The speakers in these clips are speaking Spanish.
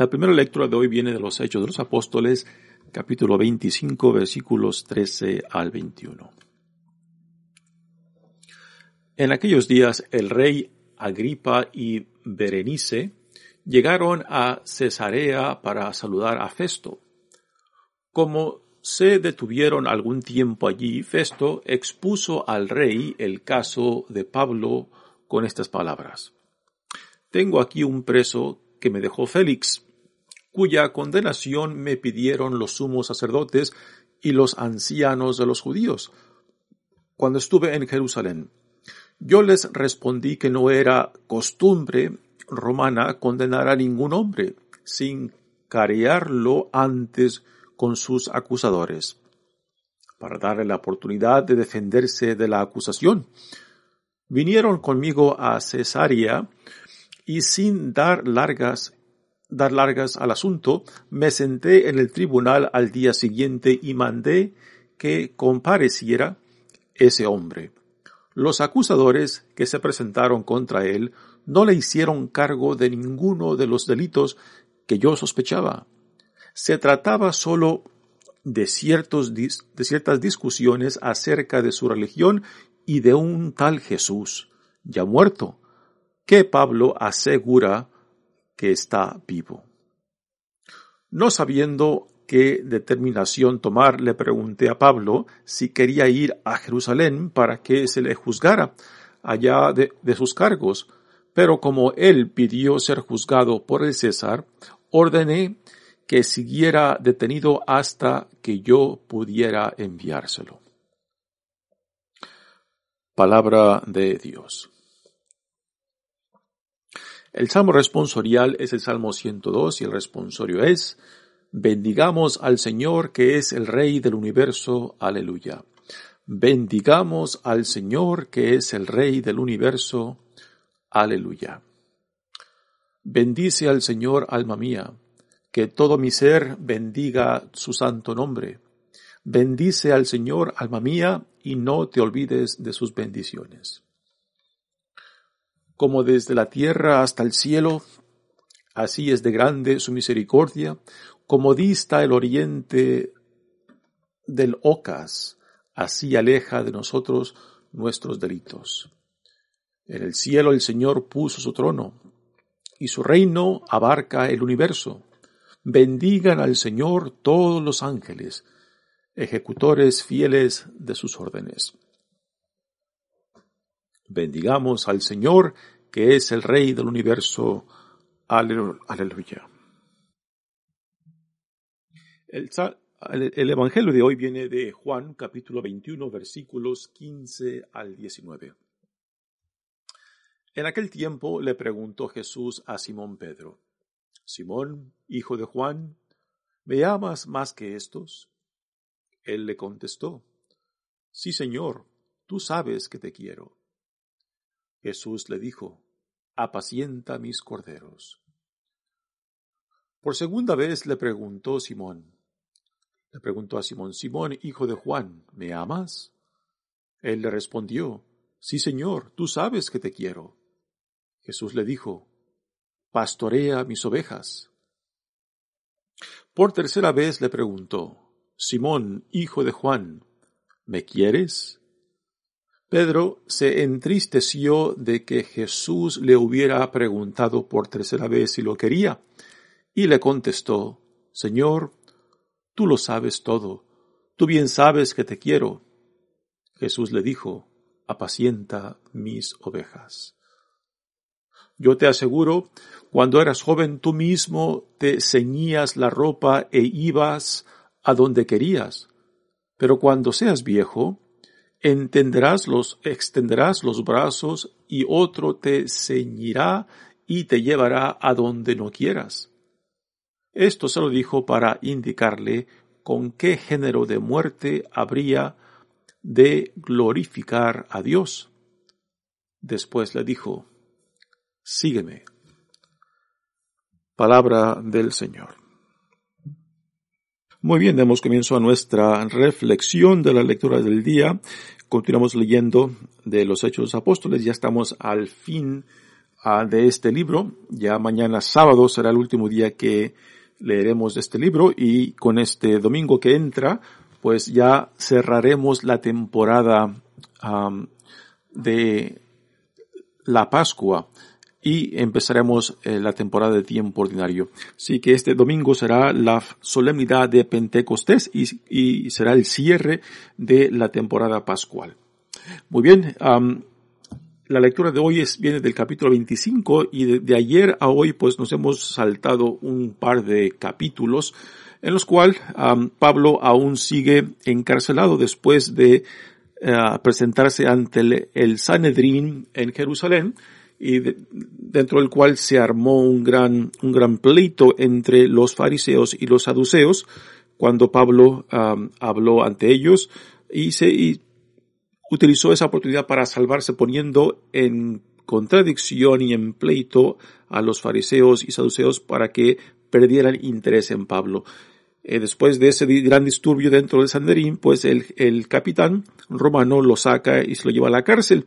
La primera lectura de hoy viene de los Hechos de los Apóstoles, capítulo 25, versículos 13 al 21. En aquellos días el rey Agripa y Berenice llegaron a Cesarea para saludar a Festo. Como se detuvieron algún tiempo allí, Festo expuso al rey el caso de Pablo con estas palabras. Tengo aquí un preso que me dejó Félix, cuya condenación me pidieron los sumos sacerdotes y los ancianos de los judíos, cuando estuve en Jerusalén. Yo les respondí que no era costumbre romana condenar a ningún hombre sin carearlo antes con sus acusadores, para darle la oportunidad de defenderse de la acusación. Vinieron conmigo a Cesarea y sin dar largas dar largas al asunto, me senté en el tribunal al día siguiente y mandé que compareciera ese hombre. Los acusadores que se presentaron contra él no le hicieron cargo de ninguno de los delitos que yo sospechaba. Se trataba solo de, ciertos, de ciertas discusiones acerca de su religión y de un tal Jesús, ya muerto, que Pablo asegura que está vivo. No sabiendo qué determinación tomar, le pregunté a Pablo si quería ir a Jerusalén para que se le juzgara allá de, de sus cargos, pero como él pidió ser juzgado por el César, ordené que siguiera detenido hasta que yo pudiera enviárselo. Palabra de Dios. El salmo responsorial es el Salmo 102 y el responsorio es, bendigamos al Señor que es el Rey del universo, aleluya. Bendigamos al Señor que es el Rey del universo, aleluya. Bendice al Señor, alma mía, que todo mi ser bendiga su santo nombre. Bendice al Señor, alma mía, y no te olvides de sus bendiciones como desde la tierra hasta el cielo, así es de grande su misericordia, como dista el oriente del ocas, así aleja de nosotros nuestros delitos. En el cielo el Señor puso su trono, y su reino abarca el universo. Bendigan al Señor todos los ángeles, ejecutores fieles de sus órdenes. Bendigamos al Señor, que es el Rey del universo. Aleluya. El, el, Evangelio de hoy viene de Juan capítulo 21 versículos 15 al 19. En aquel tiempo le preguntó Jesús a Simón Pedro, Simón, hijo de Juan, ¿me amas más que estos? Él le contestó, Sí, Señor, tú sabes que te quiero. Jesús le dijo, apacienta mis corderos. Por segunda vez le preguntó Simón, le preguntó a Simón, Simón, hijo de Juan, ¿me amas? Él le respondió, Sí, Señor, tú sabes que te quiero. Jesús le dijo, Pastorea mis ovejas. Por tercera vez le preguntó, Simón, hijo de Juan, ¿me quieres? Pedro se entristeció de que Jesús le hubiera preguntado por tercera vez si lo quería, y le contestó, Señor, tú lo sabes todo, tú bien sabes que te quiero. Jesús le dijo, apacienta mis ovejas. Yo te aseguro, cuando eras joven tú mismo te ceñías la ropa e ibas a donde querías, pero cuando seas viejo, entenderás los, extenderás los brazos y otro te ceñirá y te llevará a donde no quieras. Esto se lo dijo para indicarle con qué género de muerte habría de glorificar a Dios. Después le dijo, sígueme. Palabra del Señor. Muy bien, damos comienzo a nuestra reflexión de la lectura del día. Continuamos leyendo de los Hechos de los Apóstoles. Ya estamos al fin ah, de este libro. Ya mañana sábado será el último día que leeremos este libro y con este domingo que entra, pues ya cerraremos la temporada de la Pascua y empezaremos eh, la temporada de tiempo ordinario. Así que este domingo será la solemnidad de Pentecostés y, será el cierre de la temporada pascual. Muy bien, la lectura de hoy viene del capítulo 25 y de, ayer a hoy pues nos hemos saltado un par de capítulos en los cuales Pablo aún sigue encarcelado después de eh, presentarse ante el, Sanedrín en Jerusalén y dentro del cual se armó un gran, un gran pleito entre los fariseos y los saduceos cuando Pablo habló ante ellos y se, utilizó esa oportunidad para salvarse poniendo en contradicción y en pleito a los fariseos y saduceos para que perdieran interés en Pablo. Eh, después de ese gran disturbio dentro del Sanderín, pues el, el capitán romano lo saca y se lo lleva a la cárcel.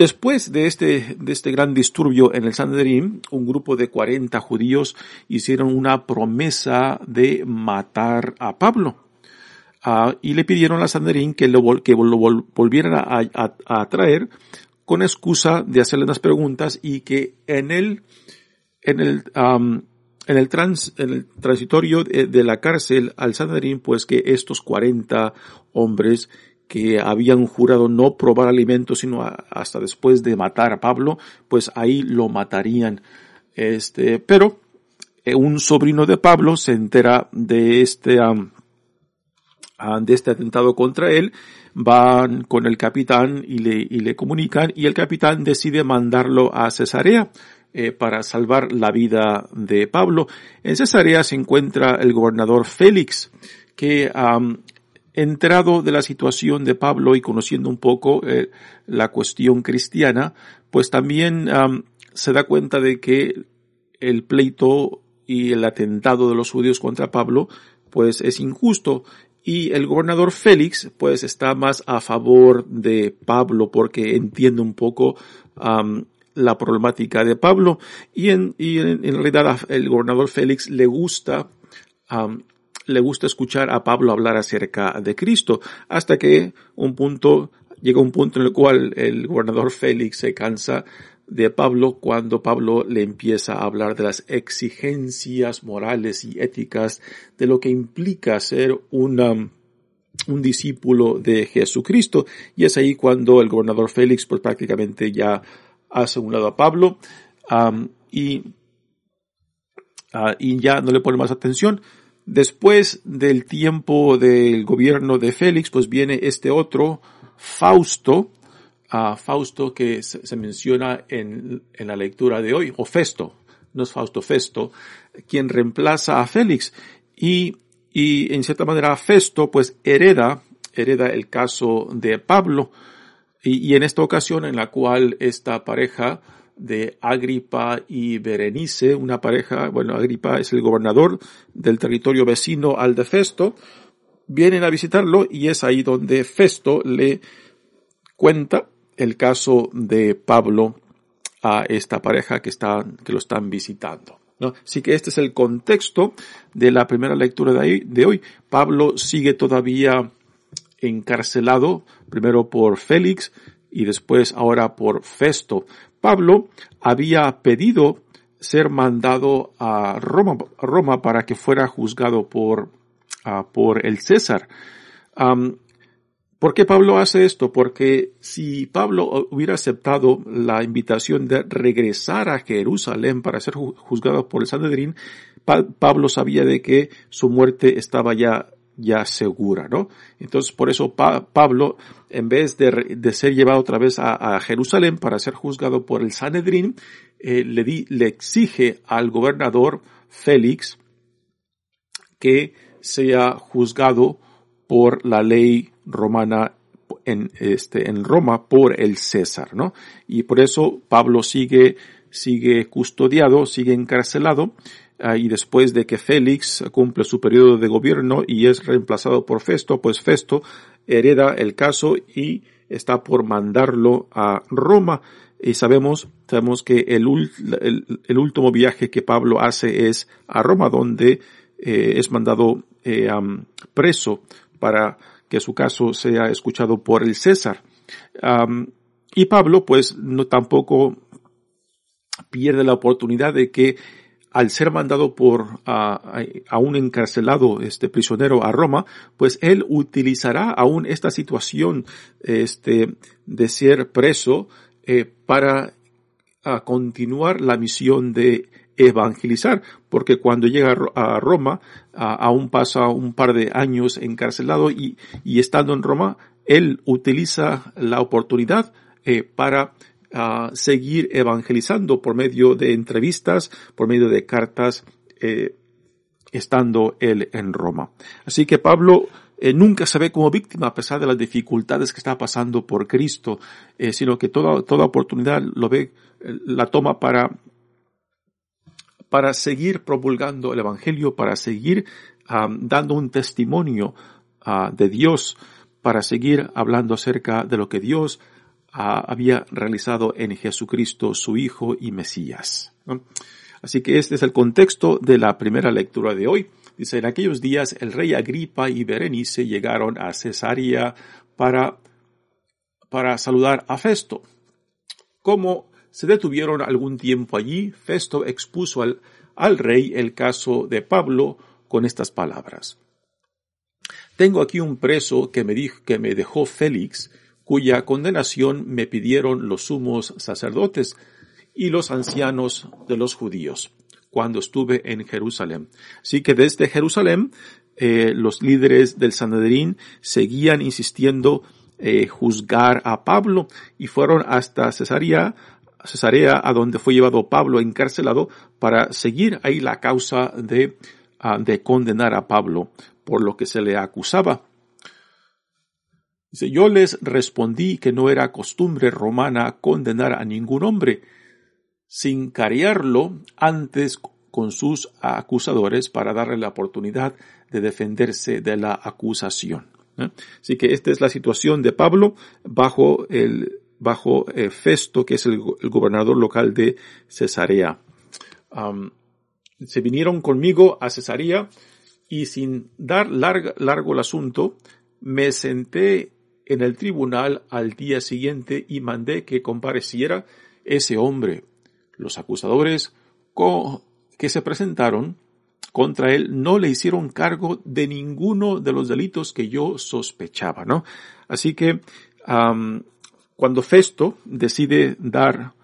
Después de este, de este gran disturbio en el Sanderín, un grupo de 40 judíos hicieron una promesa de matar a Pablo. Ah, y le pidieron a Sanderín que lo, que lo volvieran a, a, traer con excusa de hacerle unas preguntas y que en el, en el, en el, trans, en el transitorio de, la cárcel al Sanderín, pues que estos 40 hombres que habían jurado no probar alimentos sino hasta después de matar a Pablo, pues ahí lo matarían. Este, pero eh, un sobrino de Pablo se entera de este, de este atentado contra él, van con el capitán y le, y le comunican y el capitán decide mandarlo a Cesarea eh, para salvar la vida de Pablo. En Cesarea se encuentra el gobernador Félix, que enterado de la situación de Pablo y conociendo un poco eh, la cuestión cristiana, pues también se da cuenta de que el pleito y el atentado de los judíos contra Pablo pues es injusto y el gobernador Félix, pues, está más a favor de Pablo porque entiende un poco la problemática de Pablo. Y en, realidad el gobernador Félix le gusta, le gusta escuchar a Pablo hablar acerca de Cristo. Hasta que un punto, llega un punto en el cual el gobernador Félix se cansa de Pablo cuando Pablo le empieza a hablar de las exigencias morales y éticas de lo que implica ser un discípulo de Jesucristo. Y es ahí cuando el gobernador Félix pues prácticamente ya ha asegurado a Pablo y, ah, y ya no le pone más atención. Después del tiempo del gobierno de Félix, pues viene este otro, Fausto, Fausto que se, menciona en, en, la lectura de hoy, o Festo, no es Fausto, Festo, quien reemplaza a Félix. Y, y en cierta manera Festo pues hereda, hereda el caso de Pablo. Y, y en esta ocasión en la cual esta pareja de Agripa y Berenice, una pareja, bueno, Agripa es el gobernador del territorio vecino al de Festo, vienen a visitarlo y es ahí donde Festo le cuenta el caso de Pablo a esta pareja que, están, que lo están visitando. Así que este es el contexto de la primera lectura de, de hoy. Pablo sigue todavía encarcelado, primero por Félix y después ahora por Festo. Pablo había pedido ser mandado a Roma, para que fuera juzgado por, uh, por el César. ¿Por qué Pablo hace esto? Porque si Pablo hubiera aceptado la invitación de regresar a Jerusalén para ser juzgado por el Sanedrín, Pablo sabía de que su muerte estaba ya ya segura, ¿no? Entonces, por eso Pablo, en vez de, ser llevado otra vez a, Jerusalén para ser juzgado por el Sanedrín, eh, le, le exige al gobernador Félix que sea juzgado por la ley romana en, este, en Roma por el César, ¿no? Y por eso Pablo sigue, sigue custodiado, sigue encarcelado, y después de que Félix cumple su periodo de gobierno y es reemplazado por Festo, pues Festo hereda el caso y está por mandarlo a Roma. Y sabemos, sabemos que el, el, último viaje que Pablo hace es a Roma, donde eh, es mandado eh, preso para que su caso sea escuchado por el César. y Pablo, pues, no tampoco pierde la oportunidad de que al ser mandado por a, un encarcelado este prisionero a Roma, pues él utilizará aún esta situación este de ser preso eh, para a continuar la misión de evangelizar, porque cuando llega a Roma, aún pasa un par de años encarcelado y, estando en Roma, él utiliza la oportunidad eh, para seguir evangelizando por medio de entrevistas, por medio de cartas, eh, estando él en Roma. Así que Pablo eh, nunca se ve como víctima a pesar de las dificultades que está pasando por Cristo, sino que toda, toda oportunidad lo ve, la toma para para seguir promulgando el Evangelio, para seguir dando un testimonio ah, de Dios, para seguir hablando acerca de lo que Dios había realizado en Jesucristo, su Hijo y Mesías. Así que este es el contexto de la primera lectura de hoy. Dice, en aquellos días el rey Agripa y Berenice llegaron a Cesarea para, para saludar a Festo. Como se detuvieron algún tiempo allí, Festo expuso al, al rey el caso de Pablo con estas palabras. Tengo aquí un preso que me, dijo, que me dejó Félix, cuya condenación me pidieron los sumos sacerdotes y los ancianos de los judíos cuando estuve en Jerusalén. Así que desde Jerusalén eh, los líderes del Sanedrín seguían insistiendo eh, juzgar a Pablo y fueron hasta Cesarea Cesarea, a donde fue llevado Pablo encarcelado, para seguir ahí la causa de, ah, de condenar a Pablo por lo que se le acusaba. Dice, yo les respondí que no era costumbre romana condenar a ningún hombre, sin carearlo antes con sus acusadores para darle la oportunidad de defenderse de la acusación. ¿eh? Así que esta es la situación de Pablo bajo el bajo Festo, que es el, gobernador local de Cesarea. se vinieron conmigo a Cesarea y sin dar largo el asunto, me senté en el tribunal al día siguiente y mandé que compareciera ese hombre. Los acusadores que se presentaron contra él no le hicieron cargo de ninguno de los delitos que yo sospechaba, ¿no? Así que cuando Festo decide dar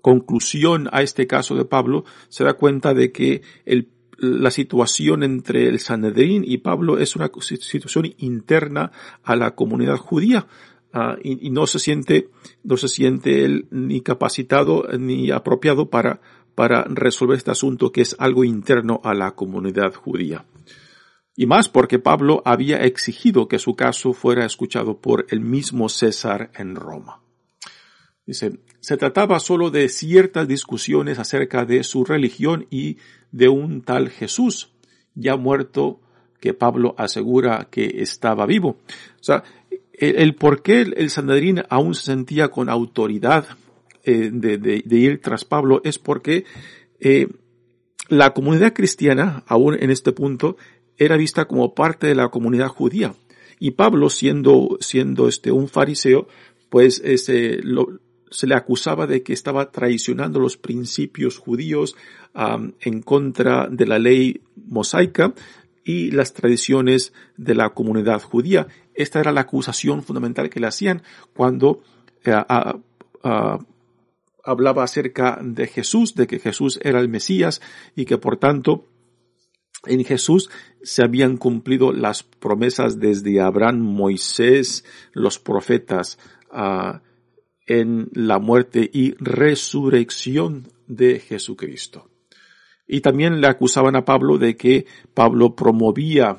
conclusión a este caso de Pablo, se da cuenta de que la situación entre el Sanedrín y Pablo es una situación interna a la comunidad judía. Ah, y, no se siente, no se siente él ni capacitado ni apropiado para, para resolver este asunto que es algo interno a la comunidad judía. Y más porque Pablo había exigido que su caso fuera escuchado por el mismo César en Roma. Dice, se trataba solo de ciertas discusiones acerca de su religión y de un tal Jesús, ya muerto, que Pablo asegura que estaba vivo. O sea, el, por qué el Sanedrín aún se sentía con autoridad eh, de, ir tras Pablo es porque eh, la comunidad cristiana, aún en este punto, era vista como parte de la comunidad judía. Y Pablo, siendo, siendo este, un fariseo, pues ese, se le acusaba de que estaba traicionando los principios judíos en contra de la ley mosaica y las tradiciones de la comunidad judía. Esta era la acusación fundamental que le hacían cuando eh, hablaba acerca de Jesús, de que Jesús era el Mesías y que por tanto en Jesús se habían cumplido las promesas desde Abraham, Moisés, los profetas, ah, en la muerte y resurrección de Jesucristo. Y también le acusaban a Pablo de que Pablo promovía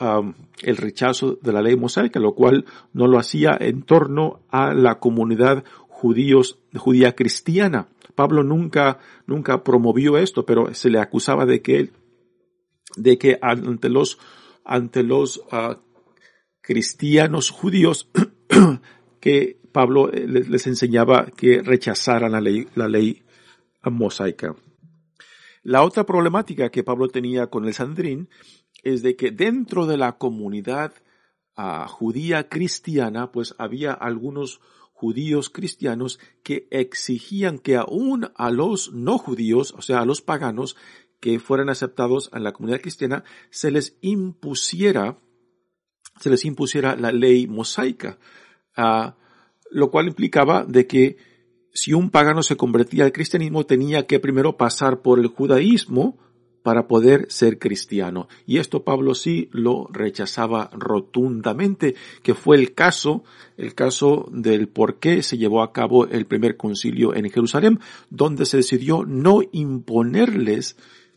um, el rechazo de la ley mosaica, lo cual no lo hacía en torno a la comunidad judíos, judía cristiana. Pablo nunca, nunca promovió esto, pero se le acusaba de que, de que ante los, ante los uh, cristianos judíos que Pablo eh, les, enseñaba que rechazaran la ley, la ley mosaica. La otra problemática que Pablo tenía con el Sandrín es de que dentro de la comunidad ah, judía cristiana, pues había algunos judíos cristianos que exigían que aún a los no judíos, o sea, a los paganos que fueran aceptados en la comunidad cristiana, se les impusiera, se les impusiera la ley mosaica, ah, lo cual implicaba de que si un pagano se convertía al cristianismo tenía que primero pasar por el judaísmo para poder ser cristiano. Y esto Pablo sí lo rechazaba rotundamente, que fue el caso, el caso del por qué se llevó a cabo el primer concilio en Jerusalén, donde se decidió no imponerles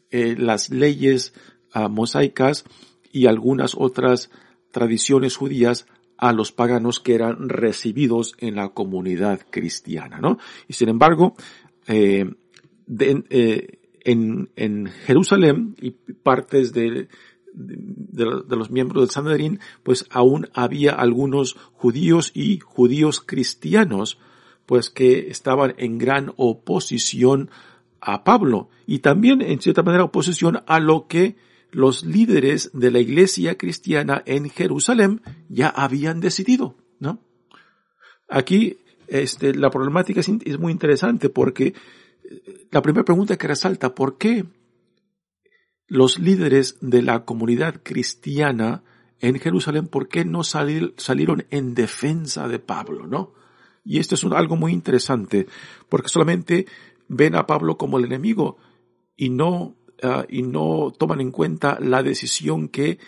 eh, las leyes ah, mosaicas y algunas otras tradiciones judías a los paganos que eran recibidos en la comunidad cristiana, ¿no? Y sin embargo, eh, eh, en, Jerusalén y partes de, de, los miembros del Sanedrín, pues aún había algunos judíos y judíos cristianos, pues que estaban en gran oposición a Pablo y también en cierta manera oposición a lo que los líderes de la iglesia cristiana en Jerusalén ya habían decidido, ¿no? Aquí, este, la problemática es, muy interesante porque eh, la primera pregunta que resalta, ¿por qué los líderes de la comunidad cristiana en Jerusalén, por qué no salieron en defensa de Pablo, no? Y esto es algo muy interesante, porque solamente ven a Pablo como el enemigo y no Ah, y no toman en cuenta la decisión que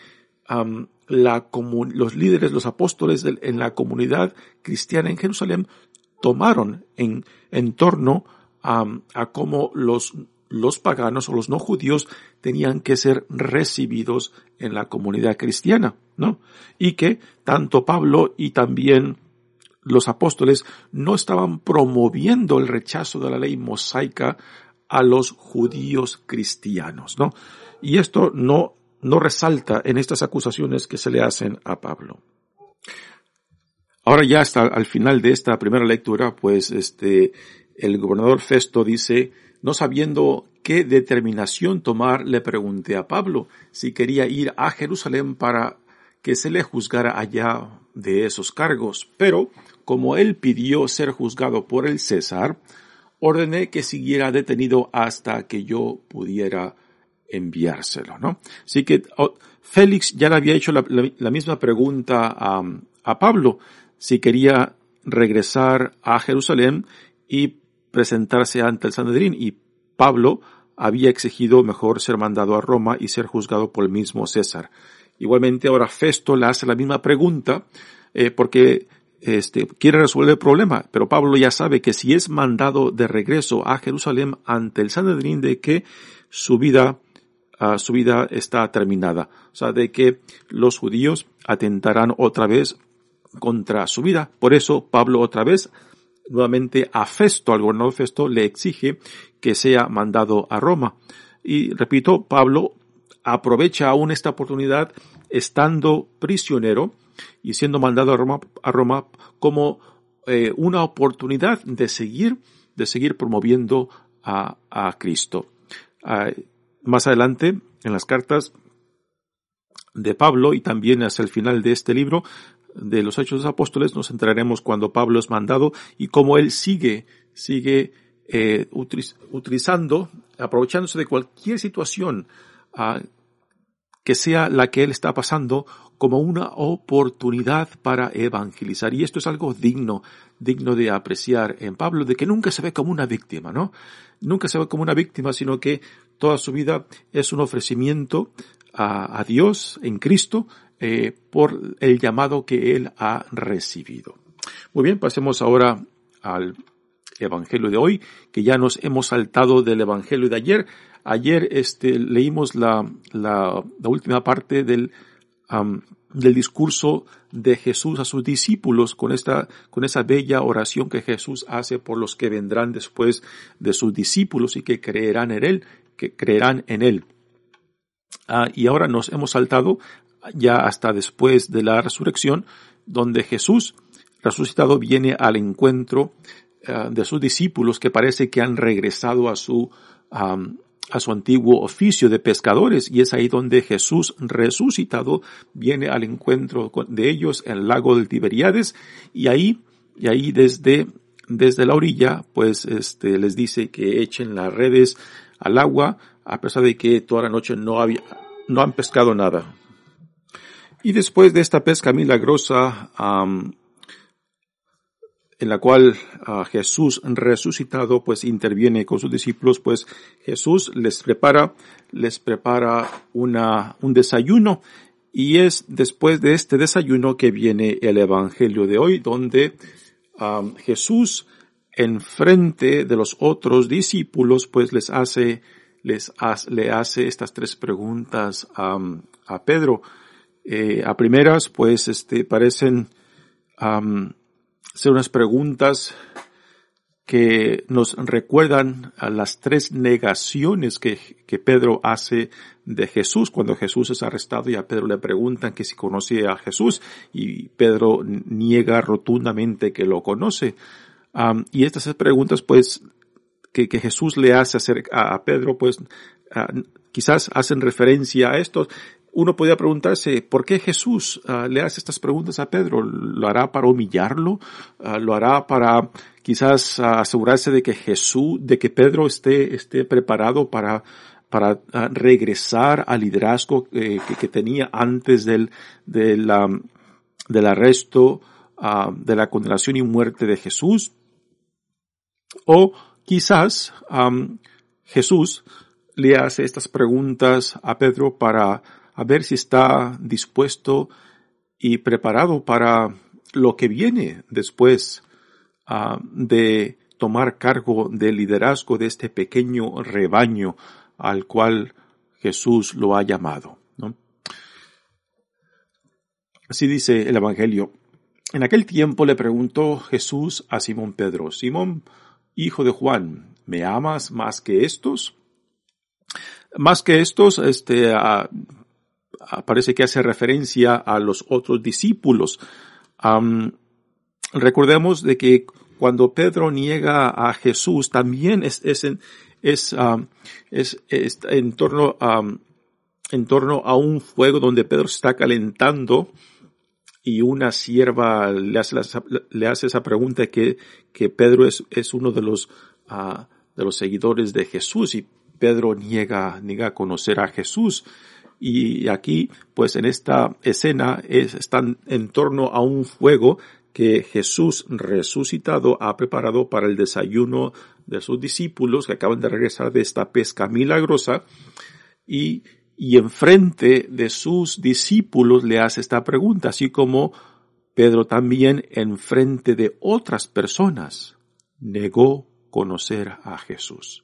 los líderes, los apóstoles en la comunidad cristiana en Jerusalén tomaron en, en torno a cómo los, los paganos o los no judíos tenían que ser recibidos en la comunidad cristiana, ¿no? Y que tanto Pablo y también los apóstoles no estaban promoviendo el rechazo de la ley mosaica a los judíos cristianos, ¿no? Y esto no, no resalta en estas acusaciones que se le hacen a Pablo. Ahora ya hasta al final de esta primera lectura, pues este, el gobernador Festo dice, no sabiendo qué determinación tomar, le pregunté a Pablo si quería ir a Jerusalén para que se le juzgara allá de esos cargos. Pero, como él pidió ser juzgado por el César, ordené que siguiera detenido hasta que yo pudiera enviárselo, ¿no? Así que Félix ya le había hecho la, misma pregunta a, a, Pablo, si quería regresar a Jerusalén y presentarse ante el Sanedrín, y Pablo había exigido mejor ser mandado a Roma y ser juzgado por el mismo César. Igualmente ahora Festo le hace la misma pregunta, eh, porque este, quiere resolver el problema, pero Pablo ya sabe que si es mandado de regreso a Jerusalén ante el Sanedrín de que su vida, uh, su vida está terminada. O sea, de que los judíos atentarán otra vez contra su vida. Por eso Pablo otra vez, nuevamente a Festo, al gobernador Festo, le exige que sea mandado a Roma. Y repito, Pablo aprovecha aún esta oportunidad estando prisionero, y siendo mandado a Roma, a Roma como eh, una oportunidad de seguir, de seguir promoviendo a, a Cristo. Ah, más adelante, en las cartas de Pablo y también hacia el final de este libro de los Hechos de los Apóstoles, nos enteraremos cuando Pablo es mandado y cómo él sigue, sigue eh, utilizando, aprovechándose de cualquier situación ah, que sea la que él está pasando como una oportunidad para evangelizar. Y esto es algo digno, digno de apreciar en Pablo, de que nunca se ve como una víctima, ¿no? Nunca se ve como una víctima, sino que toda su vida es un ofrecimiento a, Dios en Cristo eh, por el llamado que él ha recibido. Muy bien, pasemos ahora al Evangelio de hoy, que ya nos hemos saltado del Evangelio de ayer. Ayer este, leímos la, la, la última parte del, del discurso de Jesús a sus discípulos con esta, con esa bella oración que Jesús hace por los que vendrán después de sus discípulos y que creerán en él, que creerán en él. Ah, y ahora nos hemos saltado ya hasta después de la resurrección, donde Jesús resucitado viene al encuentro ah, de sus discípulos que parece que han regresado a su, a su antiguo oficio de pescadores y es ahí donde Jesús resucitado viene al encuentro de ellos en el lago del Tiberiades y ahí, y ahí desde, desde la orilla, pues este, les dice que echen las redes al agua a pesar de que toda la noche no había, no han pescado nada. Y después de esta pesca milagrosa, en la cual Jesús resucitado pues interviene con sus discípulos, pues Jesús les prepara, les prepara una, un desayuno y es después de este desayuno que viene el Evangelio de hoy, donde Jesús en frente de los otros discípulos pues les hace, les le hace estas tres preguntas a Pedro. Eh, a primeras pues este parecen hacer unas preguntas que nos recuerdan a las tres negaciones que, que, Pedro hace de Jesús cuando Jesús es arrestado y a Pedro le preguntan que si conoce a Jesús y Pedro niega rotundamente que lo conoce. y estas preguntas pues que, que, Jesús le hace hacer a, Pedro pues quizás hacen referencia a esto uno podría preguntarse, ¿por qué Jesús ah, le hace estas preguntas a Pedro? ¿Lo hará para humillarlo? Ah, ¿Lo hará para quizás ah, asegurarse de que Jesús, de que Pedro esté, esté preparado para, para regresar al liderazgo eh, que, tenía antes del, del arresto, de la condenación y muerte de Jesús? O quizás Jesús le hace estas preguntas a Pedro para a ver si está dispuesto y preparado para lo que viene después ah, de tomar cargo del liderazgo de este pequeño rebaño al cual Jesús lo ha llamado. Así dice el Evangelio. En aquel tiempo le preguntó Jesús a Simón Pedro, Simón, hijo de Juan, ¿me amas más que estos? Más que estos, este, parece que hace referencia a los otros discípulos. recordemos de que cuando Pedro niega a Jesús, también es, en, en torno a, en torno a un fuego donde Pedro se está calentando y una sierva le hace, le hace esa pregunta que, que Pedro es, es uno de los, ah, de los seguidores de Jesús y Pedro niega, niega conocer a Jesús. Y aquí, pues en esta escena es, están en torno a un fuego que Jesús resucitado ha preparado para el desayuno de sus discípulos que acaban de regresar de esta pesca milagrosa y, y enfrente de sus discípulos le hace esta pregunta, así como Pedro también enfrente de otras personas negó conocer a Jesús.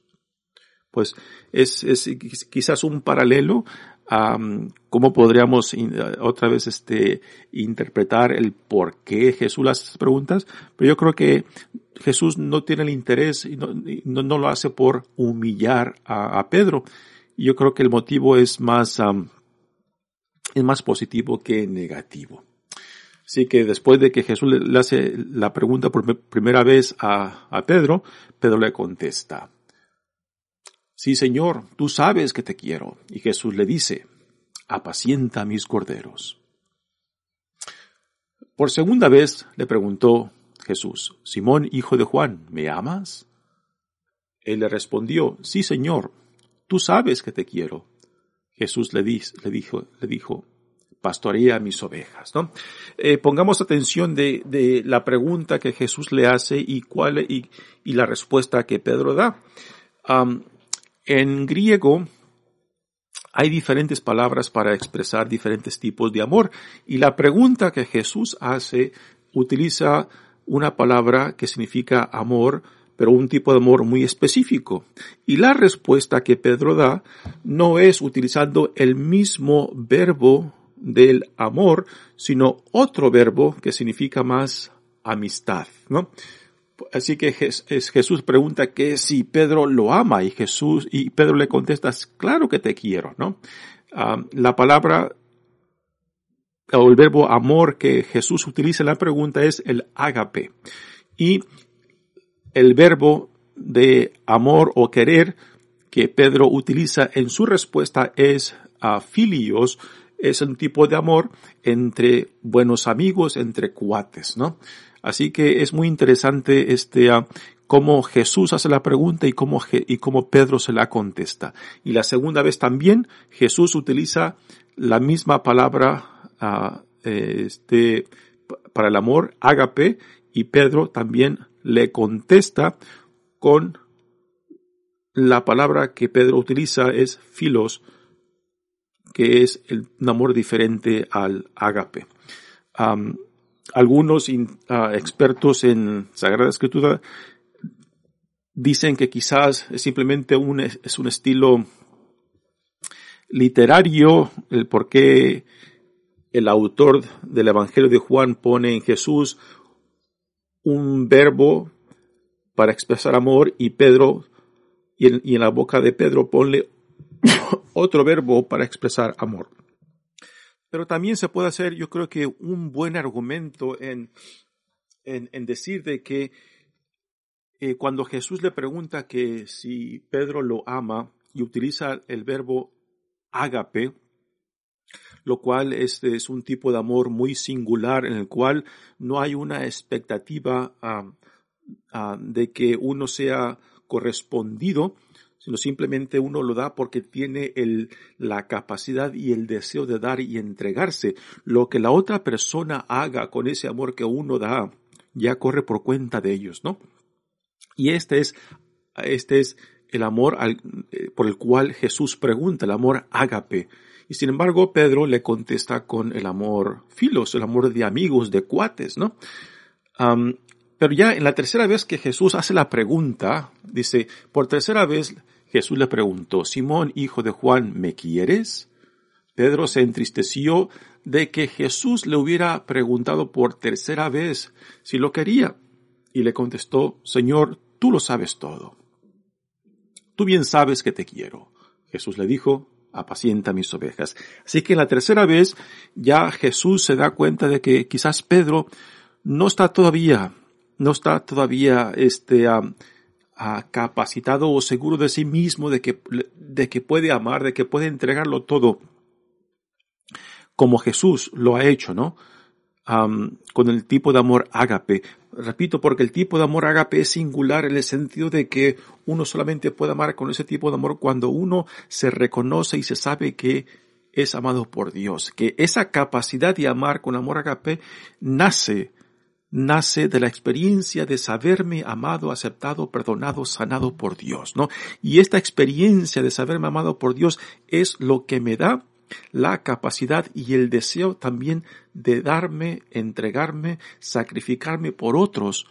Pues es, es quizás un paralelo cómo podríamos otra vez este, interpretar el por qué Jesús hace estas preguntas, pero yo creo que Jesús no tiene el interés y no, lo hace por humillar a, Pedro. Yo creo que el motivo es más, es más positivo que negativo. Así que después de que Jesús le, hace la pregunta por primera vez a, a Pedro, Pedro le contesta, Sí, Señor, tú sabes que te quiero. Y Jesús le dice, apacienta mis corderos. Por segunda vez le preguntó Jesús, Simón, hijo de Juan, ¿me amas? Él le respondió, sí, Señor, tú sabes que te quiero. Jesús le, le dijo, le dijo, pastorea mis ovejas, ¿no? Eh, pongamos atención de, de, la pregunta que Jesús le hace y cuál, y, y la respuesta que Pedro da. En griego hay diferentes palabras para expresar diferentes tipos de amor y la pregunta que Jesús hace utiliza una palabra que significa amor, pero un tipo de amor muy específico. Y la respuesta que Pedro da no es utilizando el mismo verbo del amor, sino otro verbo que significa más amistad, ¿no? Así que Jesús pregunta que si Pedro lo ama y Jesús, y Pedro le contesta, claro que te quiero, ¿no? Ah, la palabra o el verbo amor que Jesús utiliza en la pregunta es el ágape. Y el verbo de amor o querer que Pedro utiliza en su respuesta es a filios, es un tipo de amor entre buenos amigos, entre cuates, ¿no? Así que es muy interesante este, uh, cómo Jesús hace la pregunta y cómo, y cómo Pedro se la contesta. Y la segunda vez también Jesús utiliza la misma palabra uh, este, para el amor, ágape, y Pedro también le contesta con la palabra que Pedro utiliza es filos, que es el, un amor diferente al ágape. Algunos ah, expertos en Sagrada Escritura dicen que quizás es simplemente un, es un estilo literario el por qué el autor del Evangelio de Juan pone en Jesús un verbo para expresar amor y Pedro y en, y en la boca de Pedro ponle otro verbo para expresar amor. Pero también se puede hacer, yo creo que un buen argumento en, en, decir de que eh, cuando Jesús le pregunta que si Pedro lo ama y utiliza el verbo ágape, lo cual es, es un tipo de amor muy singular en el cual no hay una expectativa ah, ah, de que uno sea correspondido, sino simplemente uno lo da porque tiene el, la capacidad y el deseo de dar y entregarse. Lo que la otra persona haga con ese amor que uno da, ya corre por cuenta de ellos, ¿no? Y este es, este es el amor eh, por el cual Jesús pregunta, el amor ágape. Y sin embargo, Pedro le contesta con el amor filos, el amor de amigos, de cuates, ¿no? pero ya en la tercera vez que Jesús hace la pregunta, dice, por tercera vez Jesús le preguntó, Simón, hijo de Juan, ¿me quieres? Pedro se entristeció de que Jesús le hubiera preguntado por tercera vez si lo quería, y le contestó, Señor, tú lo sabes todo. Tú bien sabes que te quiero. Jesús le dijo, apacienta mis ovejas. Así que la tercera vez ya Jesús se da cuenta de que quizás Pedro no está todavía, no está todavía este, capacitado o seguro de sí mismo de que, de que puede amar, de que puede entregarlo todo, como Jesús lo ha hecho, ¿no? con el tipo de amor ágape. Repito, porque el tipo de amor ágape es singular en el sentido de que uno solamente puede amar con ese tipo de amor cuando uno se reconoce y se sabe que es amado por Dios, que esa capacidad de amar con amor ágape nace nace de la experiencia de saberme amado, aceptado, perdonado, sanado por Dios, ¿no? Y esta experiencia de saberme amado por Dios es lo que me da la capacidad y el deseo también de darme, entregarme, sacrificarme por otros,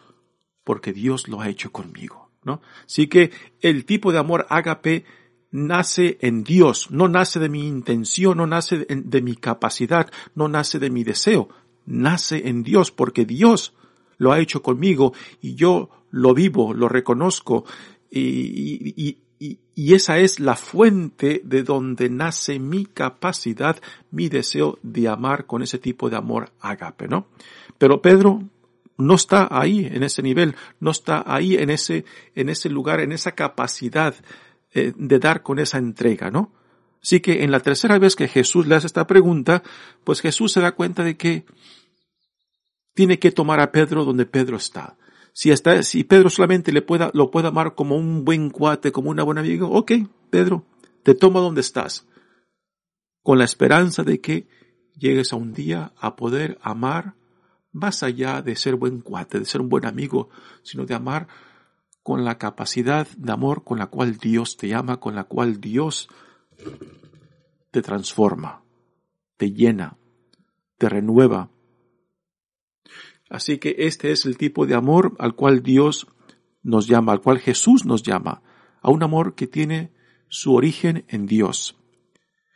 porque Dios lo ha hecho conmigo, ¿no? Así que el tipo de amor ágape nace en Dios, no nace de mi intención, no nace de, mi capacidad, no nace de mi deseo, nace en Dios porque Dios lo ha hecho conmigo y yo lo vivo, lo reconozco y, esa es la fuente de donde nace mi capacidad, mi deseo de amar con ese tipo de amor agape, ¿no? Pero Pedro no está ahí en ese nivel, no está ahí en ese, en ese lugar, en esa capacidad eh, de dar con esa entrega, ¿no? Así que en la tercera vez que Jesús le hace esta pregunta, pues Jesús se da cuenta de que tiene que tomar a Pedro donde Pedro está. Si está, si Pedro solamente le pueda, lo puede amar como un buen cuate, como una buena amiga, ok, Pedro, te toma donde estás. Con la esperanza de que llegues a un día a poder amar más allá de ser buen cuate, de ser un buen amigo, sino de amar con la capacidad de amor con la cual Dios te ama, con la cual Dios te transforma, te llena, te renueva. Así que este es el tipo de amor al cual Dios nos llama, al cual Jesús nos llama, a un amor que tiene su origen en Dios.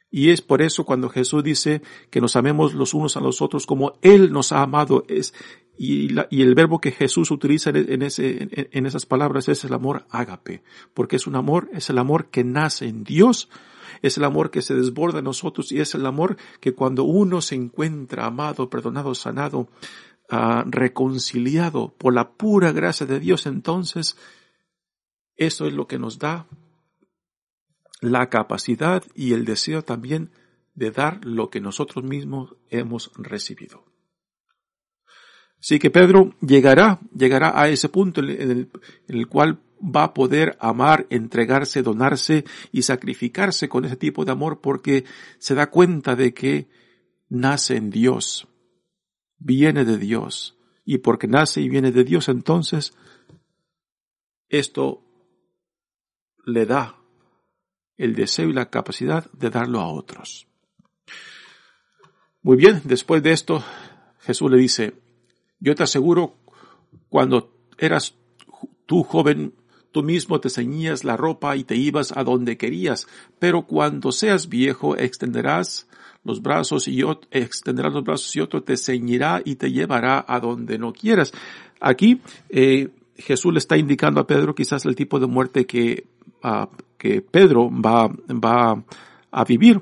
Y es por eso cuando Jesús dice que nos amemos los unos a los otros como Él nos ha amado, es, y, el verbo que Jesús utiliza en, esas palabras es el amor ágape, porque es un amor, es el amor que nace en Dios, es el amor que se desborda en nosotros y es el amor que cuando uno se encuentra amado, perdonado, sanado, uh, reconciliado por la pura gracia de Dios, entonces eso es lo que nos da la capacidad y el deseo también de dar lo que nosotros mismos hemos recibido. Así que Pedro llegará, llegará a ese punto en el, cual va a poder amar, entregarse, donarse y sacrificarse con ese tipo de amor porque se da cuenta de que nace en Dios, viene de Dios. Y porque nace y viene de Dios, entonces esto le da el deseo y la capacidad de darlo a otros. Muy bien, después de esto, Jesús le dice, yo te aseguro, cuando eras tú joven, tú mismo te ceñías la ropa y te ibas a donde querías, pero cuando seas viejo extenderás los brazos y yo extenderás los brazos y otro te ceñirá y te llevará a donde no quieras. Aquí eh, Jesús le está indicando a Pedro quizás el tipo de muerte que que Pedro va a vivir.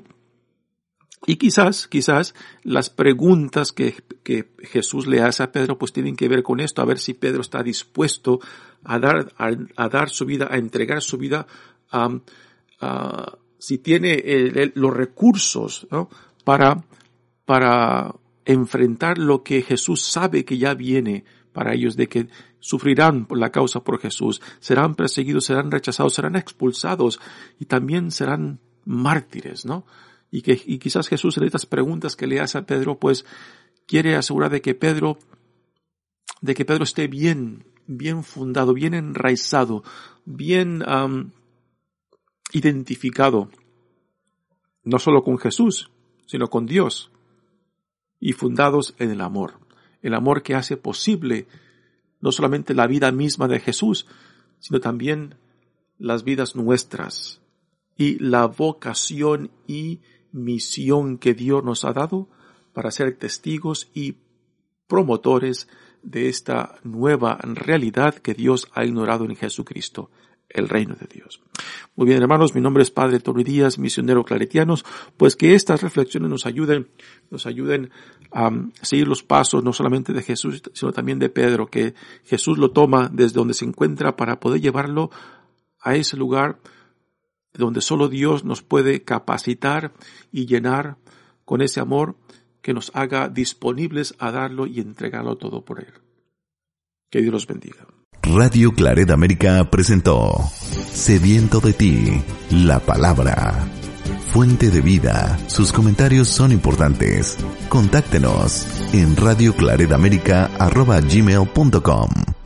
Y quizás, quizás las preguntas que, que, Jesús le hace a Pedro pues tienen que ver con esto, a ver si Pedro está dispuesto a dar, a, dar su vida, a entregar su vida, si tiene los recursos para, para enfrentar lo que Jesús sabe que ya viene para ellos, de que sufrirán por la causa por Jesús, serán perseguidos, serán rechazados, serán expulsados y también serán mártires, ¿no? Y que y quizás Jesús en estas preguntas que le hace a Pedro, pues quiere asegurar de que Pedro, de que Pedro esté bien, bien fundado, bien enraizado, bien identificado, no solo con Jesús, sino con Dios, y fundados en el amor, el amor que hace posible no solamente la vida misma de Jesús, sino también las vidas nuestras y la vocación y misión que Dios nos ha dado para ser testigos y promotores de esta nueva realidad que Dios ha ignorado en Jesucristo el reino de Dios. Muy bien, hermanos, mi nombre es Padre Tony Díaz, misionero claretianos, pues que estas reflexiones nos ayuden, nos ayuden a seguir los pasos no solamente de Jesús, sino también de Pedro, que Jesús lo toma desde donde se encuentra para poder llevarlo a ese lugar donde solo Dios nos puede capacitar y llenar con ese amor que nos haga disponibles a darlo y entregarlo todo por Él. Que Dios los bendiga. Radio Claret América presentó Sediento de ti, la palabra. Fuente de vida, sus comentarios son importantes. Contáctenos en radioclaredamerica.gmail.com